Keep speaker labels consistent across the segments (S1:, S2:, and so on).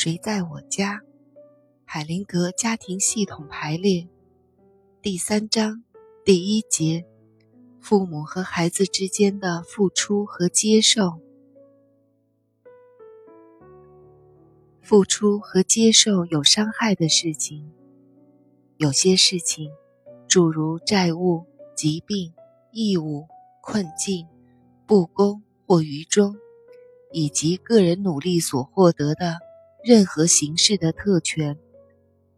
S1: 谁在我家？海灵格家庭系统排列第三章第一节：父母和孩子之间的付出和接受。付出和接受有伤害的事情，有些事情，诸如债务、疾病、义务、困境、不公或愚忠，以及个人努力所获得的。任何形式的特权，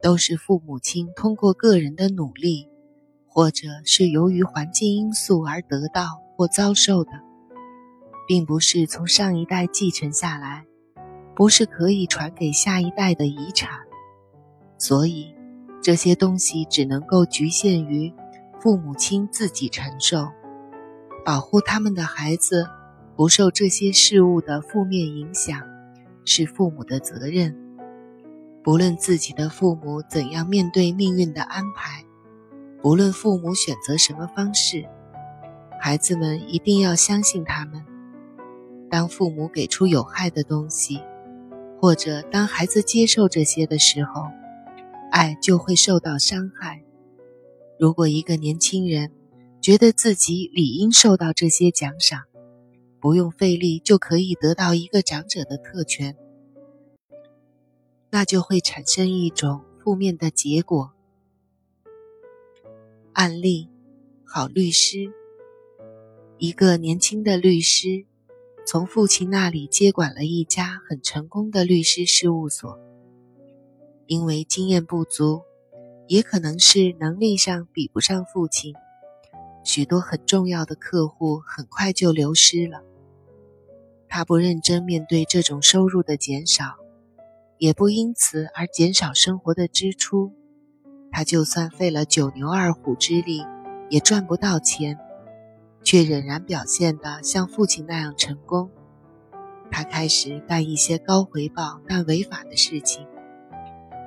S1: 都是父母亲通过个人的努力，或者是由于环境因素而得到或遭受的，并不是从上一代继承下来，不是可以传给下一代的遗产。所以，这些东西只能够局限于父母亲自己承受，保护他们的孩子不受这些事物的负面影响。是父母的责任。不论自己的父母怎样面对命运的安排，不论父母选择什么方式，孩子们一定要相信他们。当父母给出有害的东西，或者当孩子接受这些的时候，爱就会受到伤害。如果一个年轻人觉得自己理应受到这些奖赏，不用费力就可以得到一个长者的特权，那就会产生一种负面的结果。案例：好律师，一个年轻的律师从父亲那里接管了一家很成功的律师事务所，因为经验不足，也可能是能力上比不上父亲，许多很重要的客户很快就流失了。他不认真面对这种收入的减少，也不因此而减少生活的支出。他就算费了九牛二虎之力，也赚不到钱，却仍然表现得像父亲那样成功。他开始干一些高回报但违法的事情，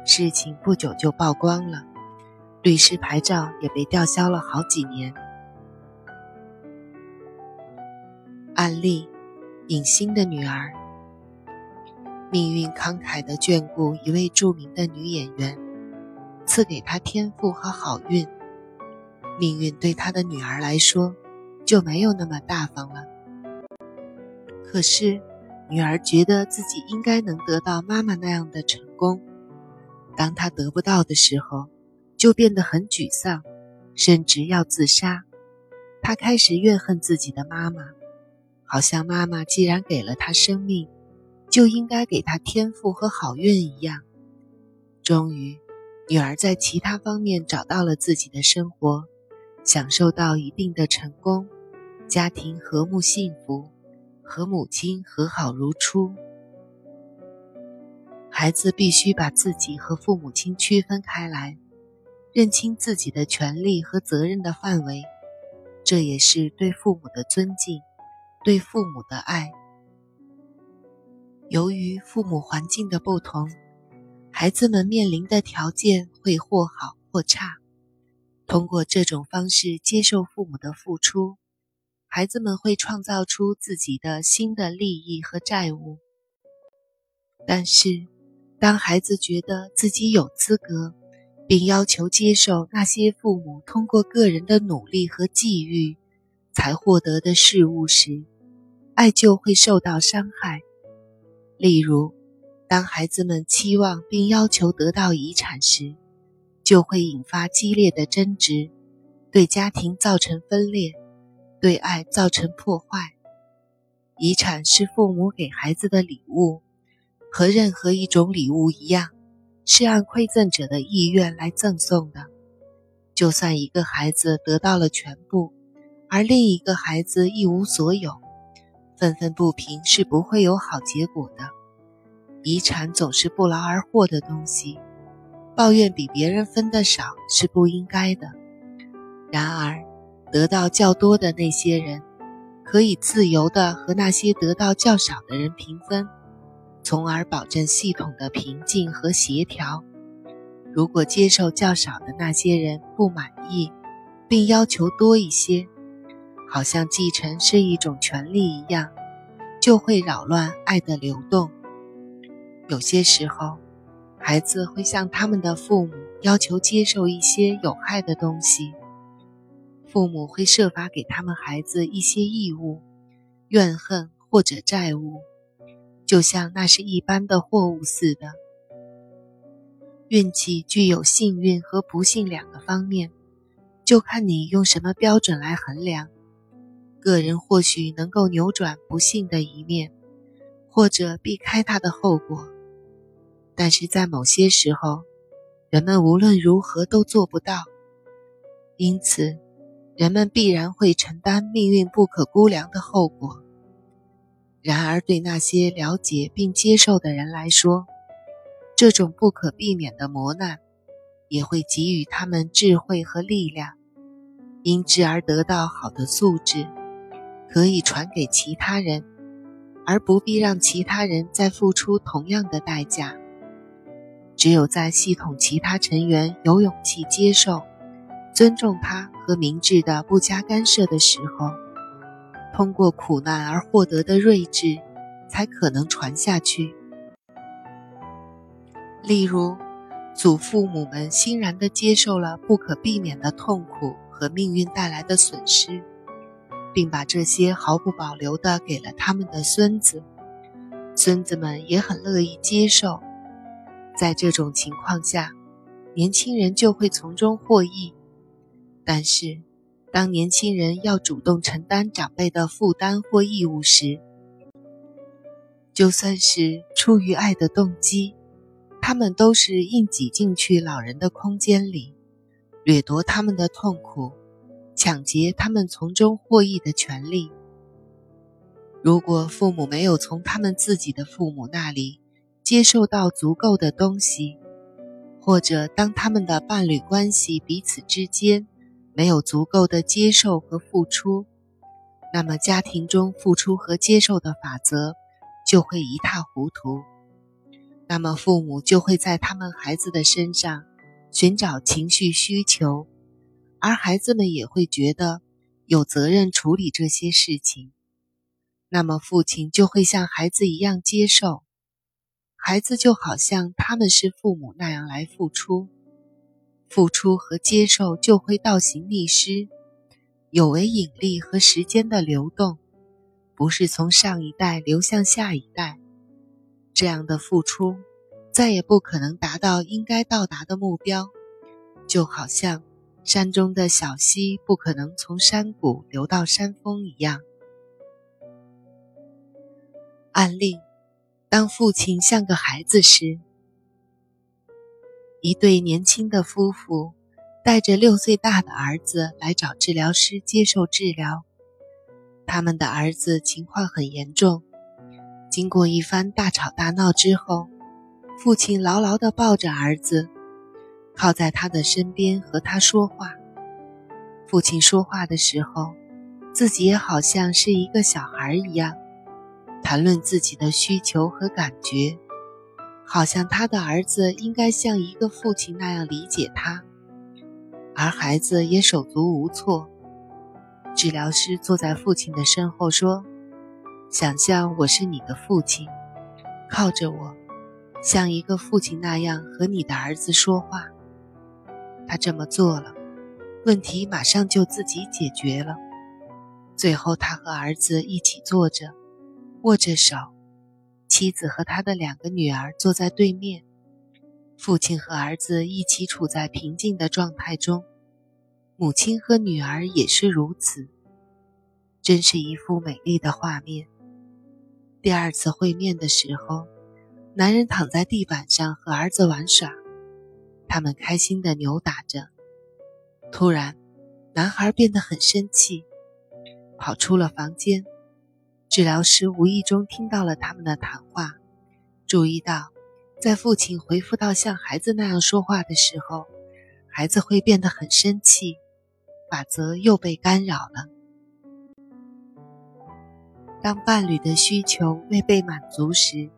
S1: 事情不久就曝光了，律师牌照也被吊销了好几年。案例。影星的女儿，命运慷慨地眷顾一位著名的女演员，赐给她天赋和好运。命运对她的女儿来说就没有那么大方了。可是，女儿觉得自己应该能得到妈妈那样的成功。当她得不到的时候，就变得很沮丧，甚至要自杀。她开始怨恨自己的妈妈。好像妈妈既然给了他生命，就应该给他天赋和好运一样。终于，女儿在其他方面找到了自己的生活，享受到一定的成功，家庭和睦幸福，和母亲和好如初。孩子必须把自己和父母亲区分开来，认清自己的权利和责任的范围，这也是对父母的尊敬。对父母的爱，由于父母环境的不同，孩子们面临的条件会或好或差。通过这种方式接受父母的付出，孩子们会创造出自己的新的利益和债务。但是，当孩子觉得自己有资格，并要求接受那些父母通过个人的努力和际遇才获得的事物时，爱就会受到伤害。例如，当孩子们期望并要求得到遗产时，就会引发激烈的争执，对家庭造成分裂，对爱造成破坏。遗产是父母给孩子的礼物，和任何一种礼物一样，是按馈赠者的意愿来赠送的。就算一个孩子得到了全部，而另一个孩子一无所有。愤愤不平是不会有好结果的。遗产总是不劳而获的东西，抱怨比别人分的少是不应该的。然而，得到较多的那些人，可以自由地和那些得到较少的人平分，从而保证系统的平静和协调。如果接受较少的那些人不满意，并要求多一些，好像继承是一种权利一样，就会扰乱爱的流动。有些时候，孩子会向他们的父母要求接受一些有害的东西，父母会设法给他们孩子一些义务、怨恨或者债务，就像那是一般的货物似的。运气具有幸运和不幸两个方面，就看你用什么标准来衡量。个人或许能够扭转不幸的一面，或者避开它的后果，但是在某些时候，人们无论如何都做不到。因此，人们必然会承担命运不可估量的后果。然而，对那些了解并接受的人来说，这种不可避免的磨难，也会给予他们智慧和力量，因之而得到好的素质。可以传给其他人，而不必让其他人再付出同样的代价。只有在系统其他成员有勇气接受、尊重他和明智的不加干涉的时候，通过苦难而获得的睿智，才可能传下去。例如，祖父母们欣然地接受了不可避免的痛苦和命运带来的损失。并把这些毫不保留地给了他们的孙子，孙子们也很乐意接受。在这种情况下，年轻人就会从中获益。但是，当年轻人要主动承担长辈的负担或义务时，就算是出于爱的动机，他们都是硬挤进去老人的空间里，掠夺他们的痛苦。抢劫他们从中获益的权利。如果父母没有从他们自己的父母那里接受到足够的东西，或者当他们的伴侣关系彼此之间没有足够的接受和付出，那么家庭中付出和接受的法则就会一塌糊涂。那么父母就会在他们孩子的身上寻找情绪需求。而孩子们也会觉得有责任处理这些事情，那么父亲就会像孩子一样接受，孩子就好像他们是父母那样来付出，付出和接受就会倒行逆施，有违引力和时间的流动，不是从上一代流向下一代，这样的付出再也不可能达到应该到达的目标，就好像。山中的小溪不可能从山谷流到山峰一样。案例：当父亲像个孩子时，一对年轻的夫妇带着六岁大的儿子来找治疗师接受治疗。他们的儿子情况很严重。经过一番大吵大闹之后，父亲牢牢地抱着儿子。靠在他的身边和他说话。父亲说话的时候，自己也好像是一个小孩一样，谈论自己的需求和感觉，好像他的儿子应该像一个父亲那样理解他，而孩子也手足无措。治疗师坐在父亲的身后说：“想象我是你的父亲，靠着我，像一个父亲那样和你的儿子说话。”他这么做了，问题马上就自己解决了。最后，他和儿子一起坐着，握着手，妻子和他的两个女儿坐在对面，父亲和儿子一起处在平静的状态中，母亲和女儿也是如此。真是一幅美丽的画面。第二次会面的时候，男人躺在地板上和儿子玩耍。他们开心地扭打着。突然，男孩变得很生气，跑出了房间。治疗师无意中听到了他们的谈话，注意到，在父亲回复到像孩子那样说话的时候，孩子会变得很生气。法则又被干扰了。当伴侣的需求未被满足时，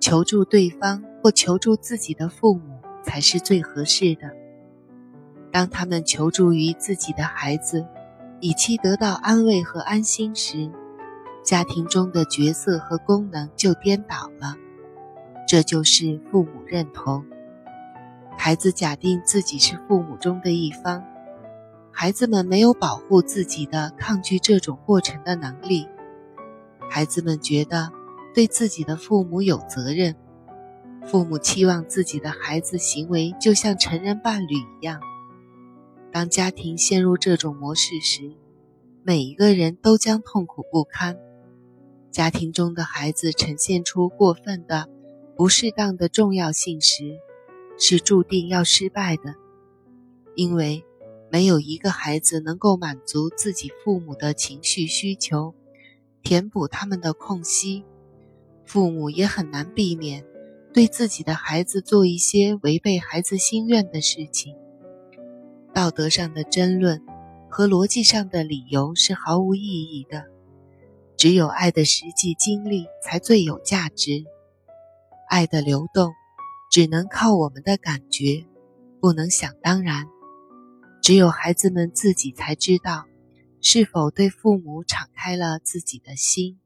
S1: 求助对方或求助自己的父母。才是最合适的。当他们求助于自己的孩子，以期得到安慰和安心时，家庭中的角色和功能就颠倒了。这就是父母认同。孩子假定自己是父母中的一方，孩子们没有保护自己的、抗拒这种过程的能力。孩子们觉得对自己的父母有责任，父母期望自己的孩子行为就像成人伴侣一样。当家庭陷入这种模式时，每一个人都将痛苦不堪。家庭中的孩子呈现出过分的、不适当的重要性时，是注定要失败的，因为没有一个孩子能够满足自己父母的情绪需求，填补他们的空隙。父母也很难避免对自己的孩子做一些违背孩子心愿的事情。道德上的争论和逻辑上的理由是毫无意义的，只有爱的实际经历才最有价值。爱的流动只能靠我们的感觉，不能想当然。只有孩子们自己才知道，是否对父母敞开了自己的心。